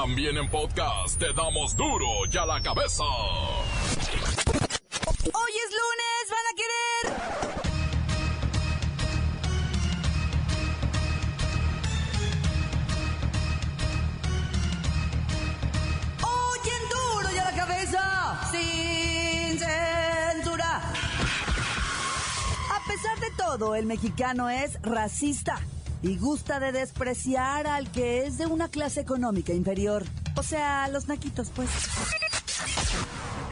También en podcast te damos duro y a la cabeza. Hoy es lunes, van a querer. Hoy en duro y a la cabeza, sin censura. A pesar de todo, el mexicano es racista y gusta de despreciar al que es de una clase económica inferior. O sea, los naquitos, pues.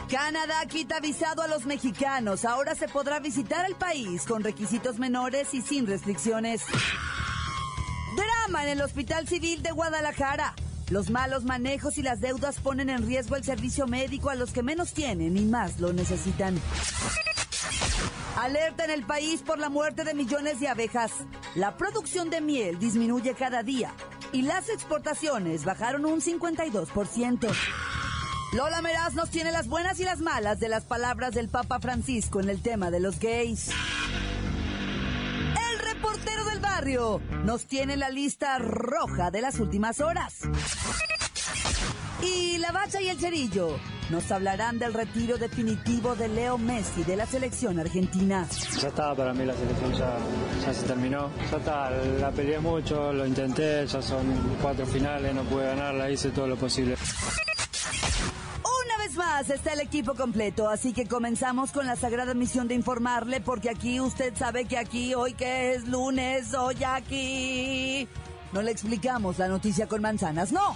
Canadá quita visado a los mexicanos. Ahora se podrá visitar el país con requisitos menores y sin restricciones. Drama en el Hospital Civil de Guadalajara. Los malos manejos y las deudas ponen en riesgo el servicio médico a los que menos tienen y más lo necesitan. Alerta en el país por la muerte de millones de abejas. La producción de miel disminuye cada día y las exportaciones bajaron un 52%. Lola Meraz nos tiene las buenas y las malas de las palabras del Papa Francisco en el tema de los gays. El reportero del barrio nos tiene la lista roja de las últimas horas. Y la bacha y el cerillo nos hablarán del retiro definitivo de Leo Messi de la selección argentina. Ya estaba para mí la selección, ya, ya se terminó. Ya está, la peleé mucho, lo intenté, ya son cuatro finales, no pude ganarla, hice todo lo posible. Una vez más está el equipo completo, así que comenzamos con la sagrada misión de informarle, porque aquí usted sabe que aquí, hoy que es lunes, hoy aquí, no le explicamos la noticia con manzanas, no.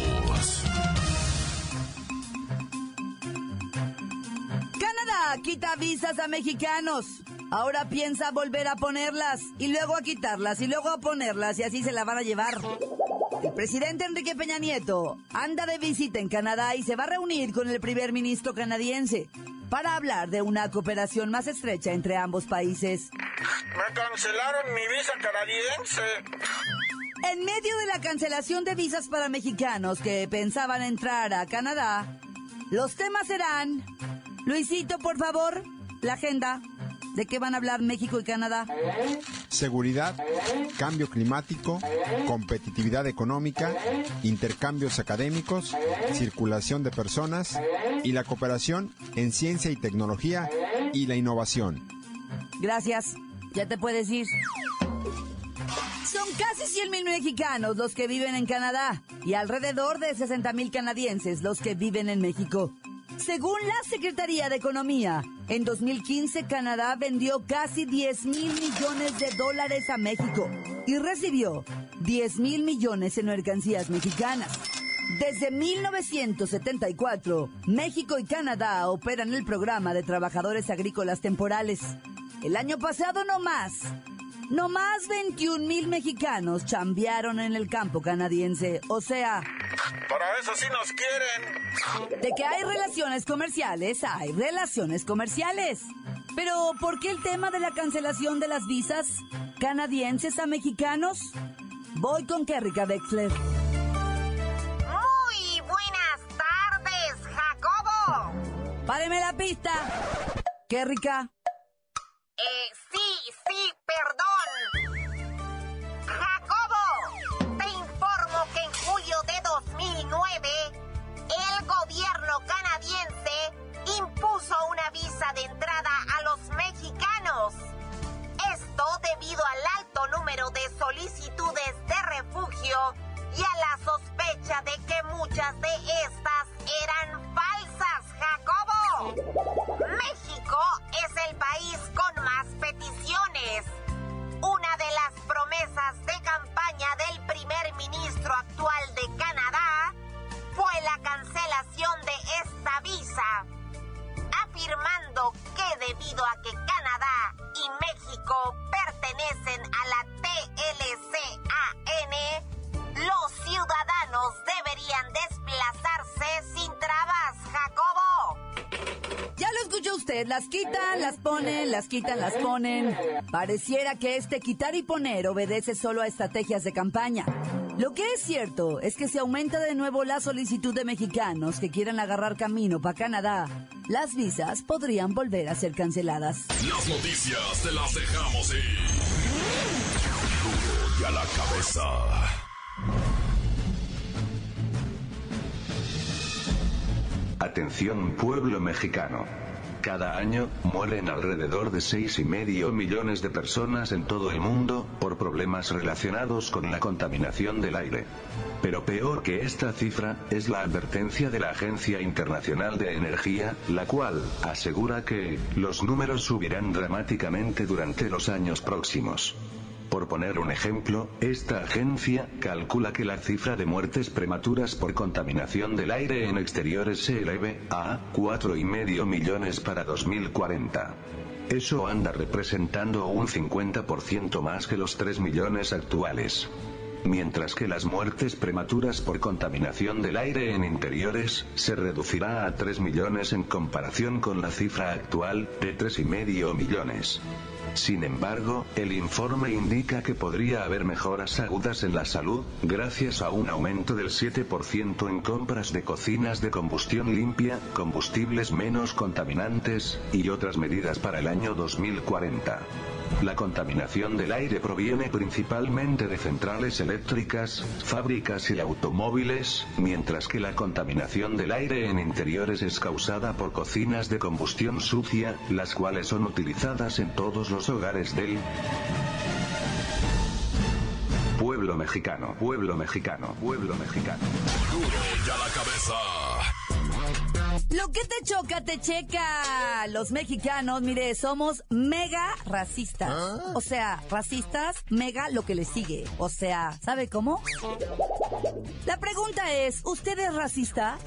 Quita visas a mexicanos. Ahora piensa volver a ponerlas y luego a quitarlas y luego a ponerlas y así se la van a llevar. El presidente Enrique Peña Nieto anda de visita en Canadá y se va a reunir con el primer ministro canadiense para hablar de una cooperación más estrecha entre ambos países. Me cancelaron mi visa canadiense. En medio de la cancelación de visas para mexicanos que pensaban entrar a Canadá, los temas serán... Luisito, por favor, la agenda. ¿De qué van a hablar México y Canadá? Seguridad, cambio climático, competitividad económica, intercambios académicos, circulación de personas y la cooperación en ciencia y tecnología y la innovación. Gracias. Ya te puedes ir. Son casi 100 mil mexicanos los que viven en Canadá y alrededor de 60 mil canadienses los que viven en México. Según la Secretaría de Economía, en 2015 Canadá vendió casi 10 mil millones de dólares a México y recibió 10 mil millones en mercancías mexicanas. Desde 1974, México y Canadá operan el programa de trabajadores agrícolas temporales. El año pasado no más. No más 21 mil mexicanos chambearon en el campo canadiense. O sea, Para eso sí nos quieren. de que hay relaciones comerciales, hay relaciones comerciales. Pero, ¿por qué el tema de la cancelación de las visas canadienses a mexicanos? Voy con Kerrika Wexler. Muy buenas tardes, Jacobo. Páreme la pista. Kerrika. Eh, de entrada a los mexicanos. Esto debido al alto número de solicitudes de refugio y a la sospecha de que muchas de estas eran falsas, Jacobo. Las quitan, las ponen, las quitan, las ponen. Pareciera que este quitar y poner obedece solo a estrategias de campaña. Lo que es cierto es que si aumenta de nuevo la solicitud de mexicanos que quieran agarrar camino para Canadá, las visas podrían volver a ser canceladas. Las noticias te las dejamos ir. y a la cabeza. Atención pueblo mexicano. Cada año, mueren alrededor de seis y medio millones de personas en todo el mundo, por problemas relacionados con la contaminación del aire. Pero peor que esta cifra, es la advertencia de la Agencia Internacional de Energía, la cual, asegura que, los números subirán dramáticamente durante los años próximos. Por poner un ejemplo, esta agencia calcula que la cifra de muertes prematuras por contaminación del aire en exteriores se eleve a 4,5 millones para 2040. Eso anda representando un 50% más que los 3 millones actuales mientras que las muertes prematuras por contaminación del aire en interiores se reducirá a 3 millones en comparación con la cifra actual de 3,5 millones. Sin embargo, el informe indica que podría haber mejoras agudas en la salud, gracias a un aumento del 7% en compras de cocinas de combustión limpia, combustibles menos contaminantes, y otras medidas para el año 2040. La contaminación del aire proviene principalmente de centrales eléctricas, fábricas y automóviles, mientras que la contaminación del aire en interiores es causada por cocinas de combustión sucia, las cuales son utilizadas en todos los hogares del pueblo mexicano, pueblo mexicano, pueblo mexicano. Ya la cabeza. Lo que te choca, te checa. Los mexicanos, mire, somos mega racistas. ¿Ah? O sea, racistas, mega lo que le sigue. O sea, ¿sabe cómo? La pregunta es, ¿usted es racista?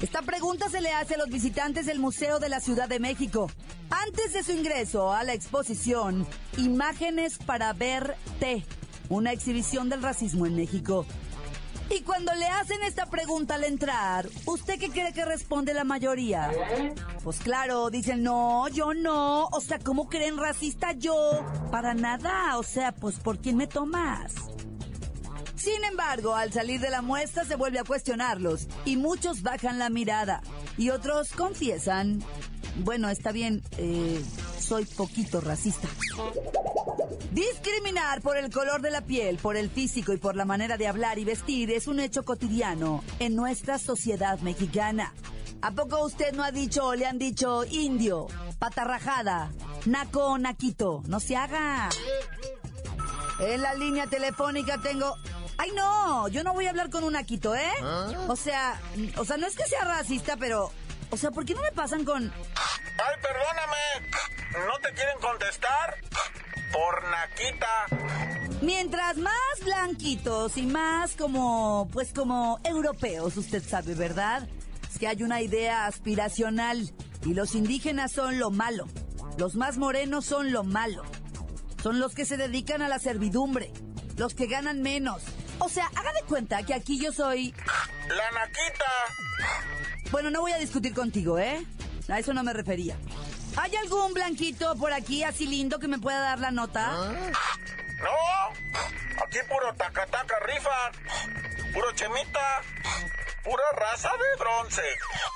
Esta pregunta se le hace a los visitantes del Museo de la Ciudad de México. Antes de su ingreso a la exposición, Imágenes para verte, una exhibición del racismo en México. Y cuando le hacen esta pregunta al entrar, ¿usted qué cree que responde la mayoría? Pues claro, dicen, no, yo no. O sea, ¿cómo creen racista yo? Para nada. O sea, pues ¿por quién me tomas? Sin embargo, al salir de la muestra se vuelve a cuestionarlos y muchos bajan la mirada y otros confiesan, bueno, está bien, eh, soy poquito racista. Discriminar por el color de la piel, por el físico y por la manera de hablar y vestir es un hecho cotidiano en nuestra sociedad mexicana. ¿A poco usted no ha dicho o le han dicho indio, patarrajada, naco naquito? No se haga. En la línea telefónica tengo... Ay, no, yo no voy a hablar con un naquito, ¿eh? O sea, o sea, no es que sea racista, pero... O sea, ¿por qué no me pasan con... Ay, perdóname. ¿No te quieren contestar? Por naquita. Mientras más blanquitos y más como, pues como europeos, usted sabe, ¿verdad? Es que hay una idea aspiracional y los indígenas son lo malo. Los más morenos son lo malo. Son los que se dedican a la servidumbre, los que ganan menos. O sea, haga de cuenta que aquí yo soy... La naquita. Bueno, no voy a discutir contigo, ¿eh? A eso no me refería. ¿Hay algún blanquito por aquí así lindo que me pueda dar la nota? No. Aquí puro tacataca rifa. Puro chemita. Pura raza de bronce.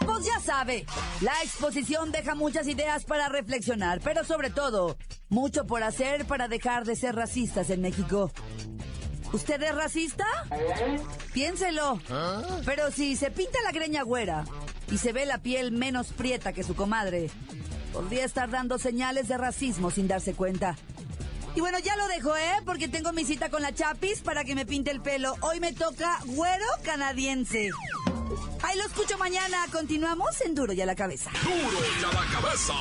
Pues ya sabe, la exposición deja muchas ideas para reflexionar, pero sobre todo, mucho por hacer para dejar de ser racistas en México. ¿Usted es racista? Piénselo. Pero si se pinta la greña güera y se ve la piel menos prieta que su comadre, podría estar dando señales de racismo sin darse cuenta. Y bueno, ya lo dejo, ¿eh? Porque tengo mi cita con la Chapis para que me pinte el pelo. Hoy me toca güero canadiense. Ahí lo escucho mañana. Continuamos en Duro y a la cabeza. Duro y a la cabeza.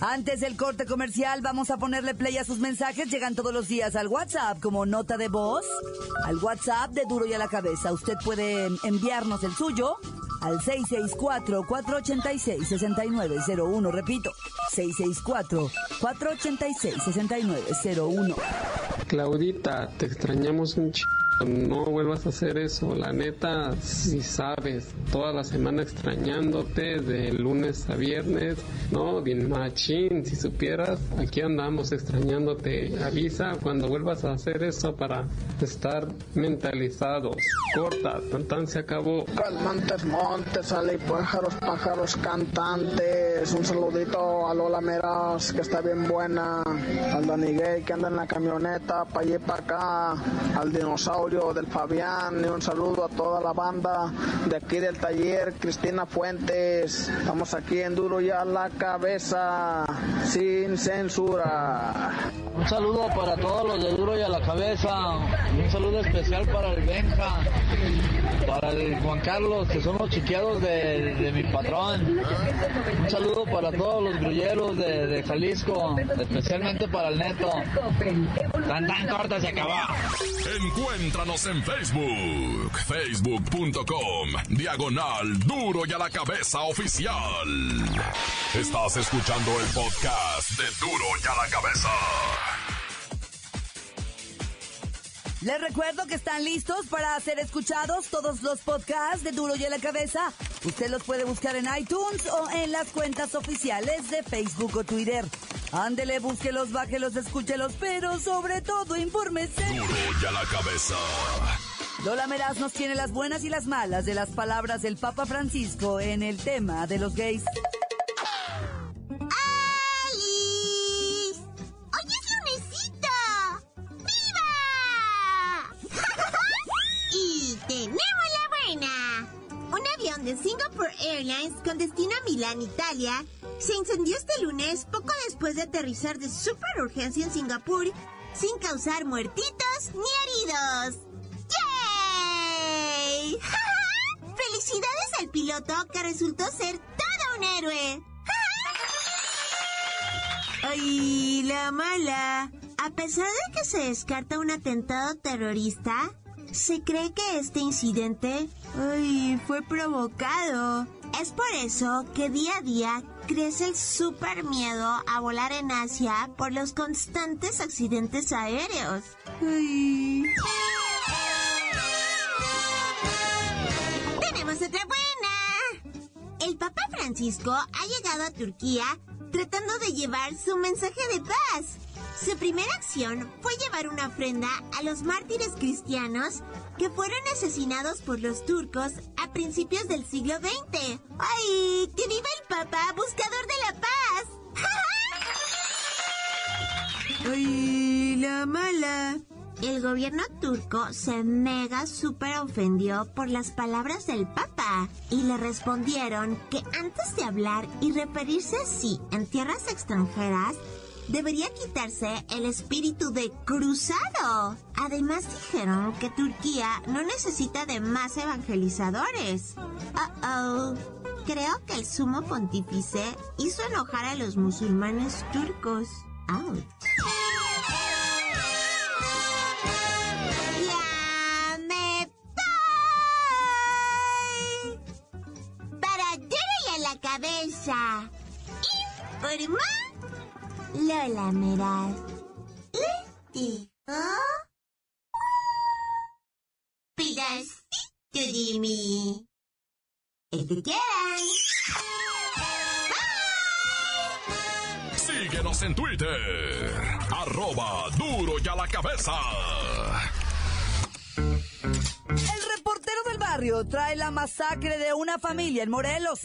Antes del corte comercial, vamos a ponerle play a sus mensajes. Llegan todos los días al WhatsApp como nota de voz. Al WhatsApp de Duro y a la Cabeza. Usted puede enviarnos el suyo al 664-486-6901. Repito, 664-486-6901. Claudita, te extrañamos un ch... No vuelvas a hacer eso, la neta, si sabes, toda la semana extrañándote, de lunes a viernes, no, bien machín, si supieras, aquí andamos extrañándote, avisa cuando vuelvas a hacer eso para estar mentalizados. Corta, tan se acabó. Calmantes montes, ali pájaros, pájaros cantantes, un saludito a Lola Meras, que está bien buena, al Danny Gay que anda en la camioneta, pa' allí pa' acá, al dinosaurio del Fabián y un saludo a toda la banda de aquí del taller, Cristina Fuentes. Estamos aquí en Duro ya la cabeza, sin censura. Un saludo para todos los de Duro y a la cabeza. Un saludo especial para el Benja, para el Juan Carlos, que son los chiqueados de, mi patrón. Un saludo para todos los grulleros de, Jalisco, especialmente para el Neto. Tan tan corta se acabó. Encuéntranos en Facebook, facebook.com, diagonal duro y a la cabeza oficial. Estás escuchando el podcast de Duro y a la cabeza. Les recuerdo que están listos para ser escuchados todos los podcasts de Duro y a la cabeza. Usted los puede buscar en iTunes o en las cuentas oficiales de Facebook o Twitter. Ándele, búsquelos, bájelos, escúchelos, pero sobre todo infórmese. Duro y a la cabeza. Lola Meraz nos tiene las buenas y las malas de las palabras del Papa Francisco en el tema de los gays. Milán, Italia, se incendió este lunes poco después de aterrizar de super urgencia en Singapur sin causar muertitos ni heridos. ¡Yay! ¡Felicidades al piloto que resultó ser todo un héroe! ¡Ay, la mala! A pesar de que se descarta un atentado terrorista, se cree que este incidente ay, fue provocado. Es por eso que día a día crece el super miedo a volar en Asia por los constantes accidentes aéreos. Tenemos otra buena. El Papa Francisco ha llegado a Turquía tratando de llevar su mensaje de paz. Su primera acción fue llevar una ofrenda a los mártires cristianos que fueron asesinados por los turcos a principios del siglo XX. ¡Ay! ¡Que viva el Papa, buscador de la paz! ¡Ay, la mala! El gobierno turco se mega super ofendió por las palabras del Papa y le respondieron que antes de hablar y referirse así en tierras extranjeras, debería quitarse el espíritu de cruzado. Además dijeron que Turquía no necesita de más evangelizadores. Uh oh. Creo que el sumo pontífice hizo enojar a los musulmanes turcos. Ouch. ¡Ya me Para la cabeza. Informa Lola Meraz. ¿Les Pedacito de mí. El que quieran. Síguenos en Twitter. Arroba duro y a la cabeza. El reportero del barrio trae la masacre de una familia en Morelos.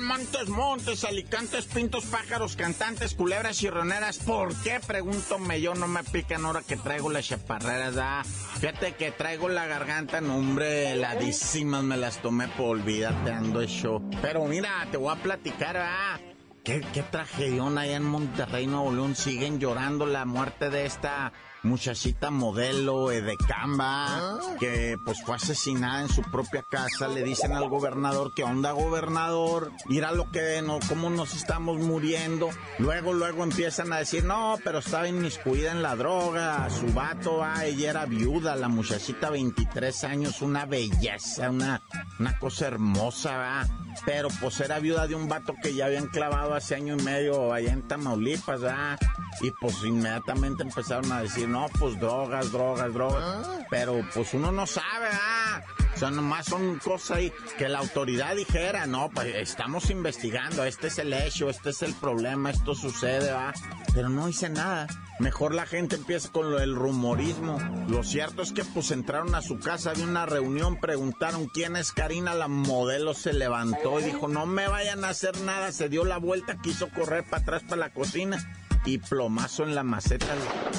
Montes, montes, alicantes, pintos, pájaros, cantantes, culebras y roneras. ¿Por qué? Pregúntome yo, no me pican ahora que traigo las chaparreras, da. Fíjate que traigo la garganta, no, hombre, heladísimas, me las tomé por olvídate, ando hecho. Pero mira, te voy a platicar, ah. ¿Qué, qué tragedión allá en Monterrey, Nuevo León. Siguen llorando la muerte de esta muchachita modelo de Camba, ah. que pues fue asesinada en su propia casa. Le dicen al gobernador que onda gobernador, mira lo que no, cómo nos estamos muriendo. Luego, luego empiezan a decir, no, pero estaba inmiscuida en la droga, su vato, ah, ella era viuda, la muchachita 23 años, una belleza, una, una cosa hermosa, ¿va? pero pues era viuda de un vato que ya habían clavado hace año y medio allá en Tamaulipas, ¿va? y pues inmediatamente empezaron a decir, no, pues drogas, drogas, drogas. Pero pues uno no sabe, ah. O sea, nomás son cosas ahí que la autoridad dijera, no, pues estamos investigando, este es el hecho, este es el problema, esto sucede, va. Pero no hice nada. Mejor la gente empieza con lo del rumorismo. Lo cierto es que pues entraron a su casa, había una reunión, preguntaron quién es Karina, la modelo se levantó y dijo, no me vayan a hacer nada, se dio la vuelta, quiso correr para atrás para la cocina y plomazo en la maceta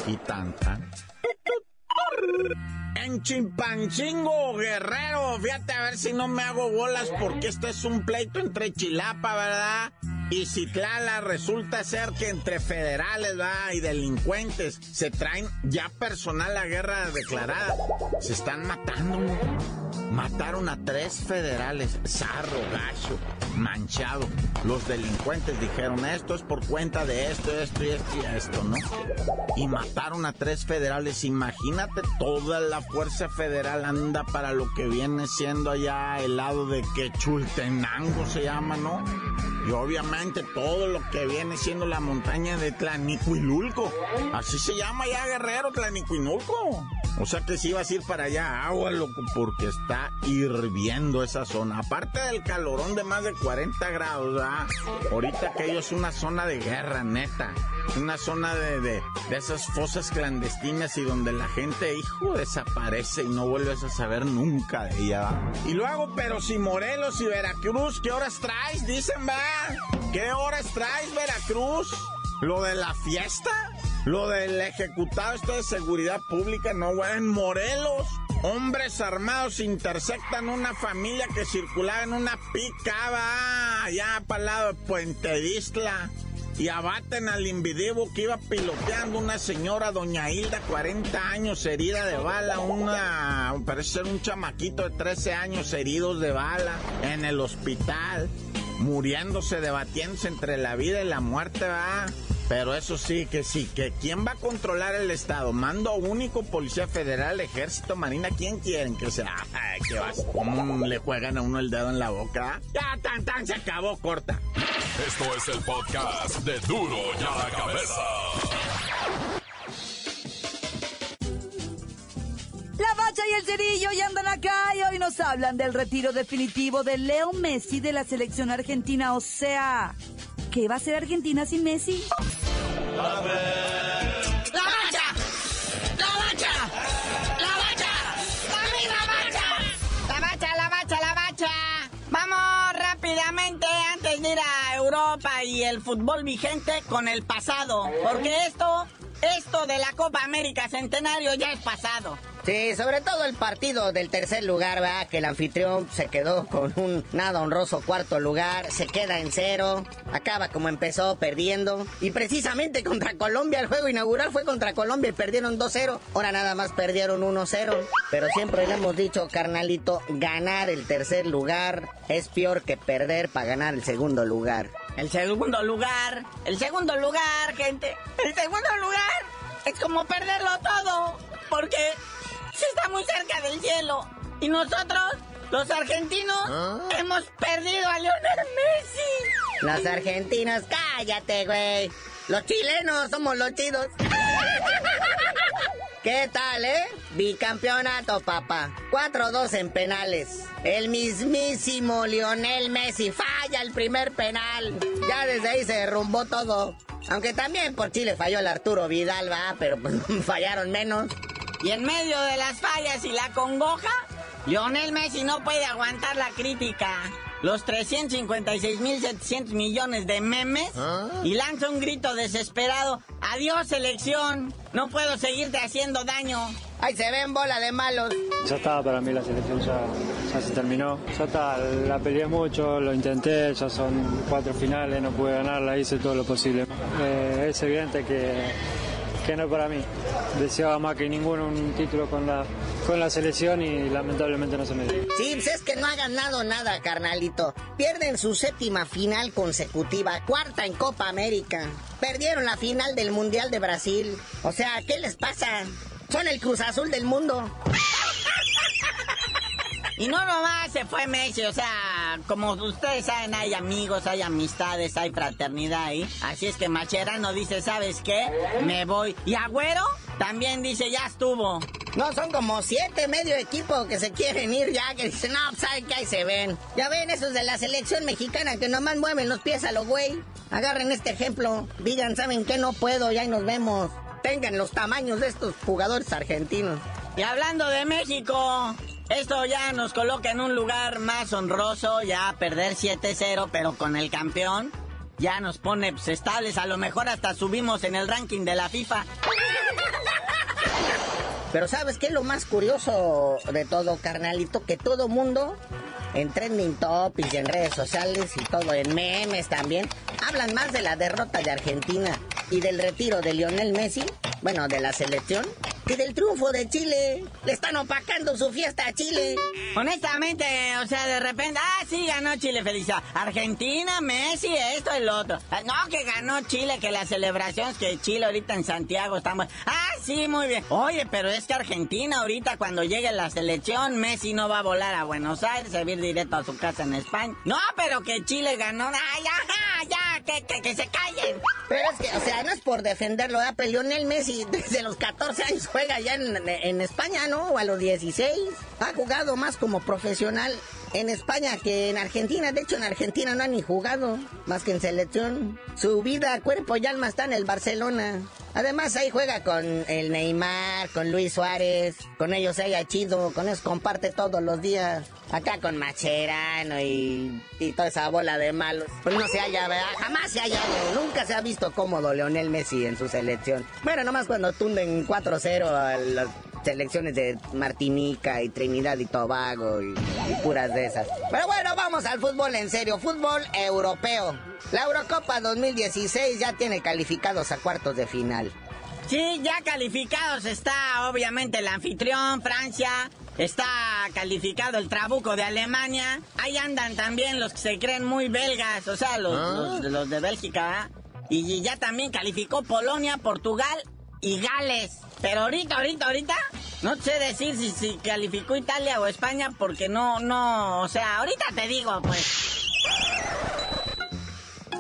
y tanta. En Chimpancingo, Guerrero, fíjate a ver si no me hago bolas porque este es un pleito entre Chilapa, ¿verdad? Y Citlala resulta ser que entre federales ¿verdad? y delincuentes se traen ya personal a guerra declarada. Se están matando. Mataron a tres federales, Zarro, Gacho, Manchado. Los delincuentes dijeron, esto es por cuenta de esto, esto y esto y esto, ¿no? Y mataron a tres federales. Imagínate, toda la fuerza federal anda para lo que viene siendo allá el lado de Quechultenango se llama, ¿no? Y obviamente todo lo que viene siendo la montaña de Tlanicuilulco. Así se llama ya Guerrero, Tlanicuinulco. O sea que si vas a ir para allá, agua, loco, porque está hirviendo esa zona. Aparte del calorón de más de 40 grados, ¿ah? Ahorita aquello es una zona de guerra, neta. Una zona de, de, de esas fosas clandestinas y donde la gente, hijo, desaparece y no vuelves a saber nunca de ella. ¿va? Y luego, pero si Morelos y Veracruz, ¿qué horas traes? Dicen, va. ¿Qué horas traes, Veracruz? ¿Lo de la fiesta? Lo del ejecutado esto de seguridad pública, no, güey, en Morelos. Hombres armados interceptan una familia que circulaba en una picaba allá para el lado de Puente Isla y abaten al individuo que iba piloteando una señora, doña Hilda, 40 años, herida de bala, una, parece ser un chamaquito de 13 años heridos de bala en el hospital, muriéndose, debatiéndose entre la vida y la muerte, va. Pero eso sí, que sí, que ¿quién va a controlar el Estado? Mando único, Policía Federal, Ejército, Marina, ¿quién quieren que sea? ¿qué vas? ¿Cómo le juegan a uno el dedo en la boca? Ya, tan, tan, se acabó, corta. Esto es el podcast de Duro y a la Cabeza. Y andan acá y hoy nos hablan del retiro definitivo de Leo Messi de la selección argentina. O sea, ¿qué va a ser Argentina sin Messi? ¡La bacha! ¡La bacha! ¡La bacha! ¡La bacha! La bacha, la bacha, la bacha. Vamos rápidamente antes de ir a Europa y el fútbol vigente con el pasado. Porque esto, esto de la Copa América Centenario ya es pasado. Sí, sobre todo el partido del tercer lugar, ¿verdad? Que el anfitrión se quedó con un nada honroso cuarto lugar, se queda en cero, acaba como empezó perdiendo. Y precisamente contra Colombia, el juego inaugural fue contra Colombia y perdieron 2-0. Ahora nada más perdieron 1-0. Pero siempre le hemos dicho, carnalito, ganar el tercer lugar es peor que perder para ganar el segundo lugar. El segundo lugar, el segundo lugar, gente. El segundo lugar es como perderlo todo. Porque se está muy cerca del cielo. Y nosotros, los argentinos, hemos perdido a Lionel Messi. Los argentinos, cállate, güey. Los chilenos somos los chidos. ¿Qué tal, eh? Bicampeonato, papá. 4-2 en penales. El mismísimo Lionel Messi falla el primer penal. Ya desde ahí se derrumbó todo. Aunque también por Chile falló el Arturo Vidal, va, pero pues fallaron menos. Y en medio de las fallas y la congoja, Lionel Messi no puede aguantar la crítica. Los 356.700 millones de memes y lanza un grito desesperado. Adiós selección, no puedo seguirte haciendo daño. Ahí se ven bola de malos. Ya está, para mí la selección ya, ya se terminó. Ya está, la peleé mucho, lo intenté, ya son cuatro finales, no pude ganarla, hice todo lo posible. Eh, es evidente que, que no es para mí. Deseaba más que ninguno un título con la, con la selección y lamentablemente no se me dio. Sí, pues es que no ha ganado nada, carnalito. Pierden su séptima final consecutiva, cuarta en Copa América. Perdieron la final del Mundial de Brasil. O sea, ¿qué les pasa? Son el Cruz Azul del mundo. Y no nomás se fue Messi, o sea, como ustedes saben, hay amigos, hay amistades, hay fraternidad ahí. Así es que Macherano dice, ¿sabes qué? Me voy. Y Agüero también dice, ya estuvo. No, son como siete medio equipo que se quieren ir ya, que dicen, no, pues que ahí se ven. Ya ven esos de la selección mexicana que nomás mueven los pies a los güey. Agarren este ejemplo, digan, ¿saben qué? No puedo, ya nos vemos. Tengan los tamaños de estos jugadores argentinos. Y hablando de México, esto ya nos coloca en un lugar más honroso, ya perder 7-0, pero con el campeón. Ya nos pone pues, estables, a lo mejor hasta subimos en el ranking de la FIFA. Pero ¿sabes qué es lo más curioso de todo, carnalito? Que todo mundo en trending topics y en redes sociales y todo, en memes también, hablan más de la derrota de Argentina y del retiro de Lionel Messi, bueno, de la selección, y del triunfo de Chile. Le están opacando su fiesta a Chile. Honestamente, o sea, de repente, ah, sí, ganó Chile, felicidad. Argentina, Messi, esto y lo otro. Ah, no, que ganó Chile, que la celebración es que Chile ahorita en Santiago estamos. Ah, sí, muy bien. Oye, pero es que Argentina ahorita cuando llegue la selección, Messi no va a volar a Buenos Aires, a ir directo a su casa en España. No, pero que Chile ganó. Ah, ya, ya, que, que, que se callen. Pero es que, o sea, no es por defenderlo, ¿eh? Peleó Lionel Messi desde los 14 años juega ya en, España, ¿no? O a los 16. Ha jugado más como profesional en España que en Argentina. De hecho, en Argentina no ha ni jugado más que en selección. Su vida, cuerpo y alma está en el Barcelona. Además, ahí juega con el Neymar, con Luis Suárez. Con ellos ha chido, con ellos comparte todos los días. Acá con Macherano y, y toda esa bola de malos. Pues no se haya, ¿verdad? Jamás se haya, nunca se ha visto cómodo Leonel Messi en su selección. Bueno, nomás cuando tunden 4-0 a selecciones de Martinica y Trinidad y Tobago y, puras de esas. Pero bueno, vamos al fútbol en serio, fútbol europeo. La Eurocopa 2016 ya tiene calificados a cuartos de final. Sí, ya calificados está obviamente el anfitrión, Francia, Está calificado el Trabuco de Alemania. Ahí andan también los que se creen muy belgas, o sea, los, ¿Ah? los, de Bélgica. Y ya también calificó Polonia, Portugal y Gales. Pero ahorita, ahorita, ahorita, no sé decir si, si calificó Italia o España porque no, no, o sea, ahorita te digo, pues.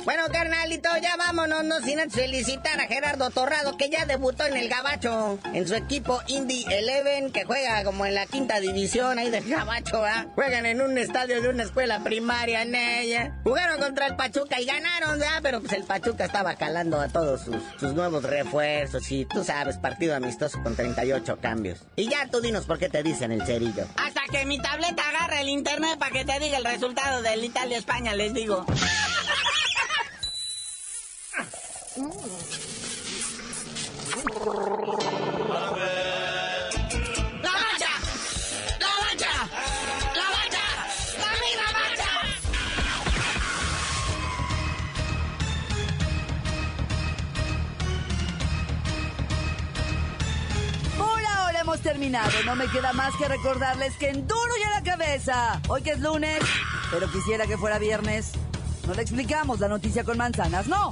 Bueno, carnalito, ya vámonos, no sin felicitar a Gerardo Torrado, que ya debutó en el Gabacho, en su equipo Indy Eleven, que juega como en la quinta división ahí del Gabacho, ¿ah? Juegan en un estadio de una escuela primaria en ella. Jugaron contra el Pachuca y ganaron, ¿ah? Pero pues el Pachuca estaba calando a todos sus, sus nuevos refuerzos y tú sabes, partido amistoso con 38 cambios. Y ya tú dinos por qué te dicen el cerillo. Hasta que mi tableta agarre el internet para que te diga el resultado del Italia-España, les digo. ¡La mancha! ¡La mancha! ¡La mancha! ¡La misma mancha! Por ahora hemos terminado. No me queda más que recordarles que en duro y a la cabeza. Hoy que es lunes, pero quisiera que fuera viernes. No le explicamos la noticia con manzanas, no.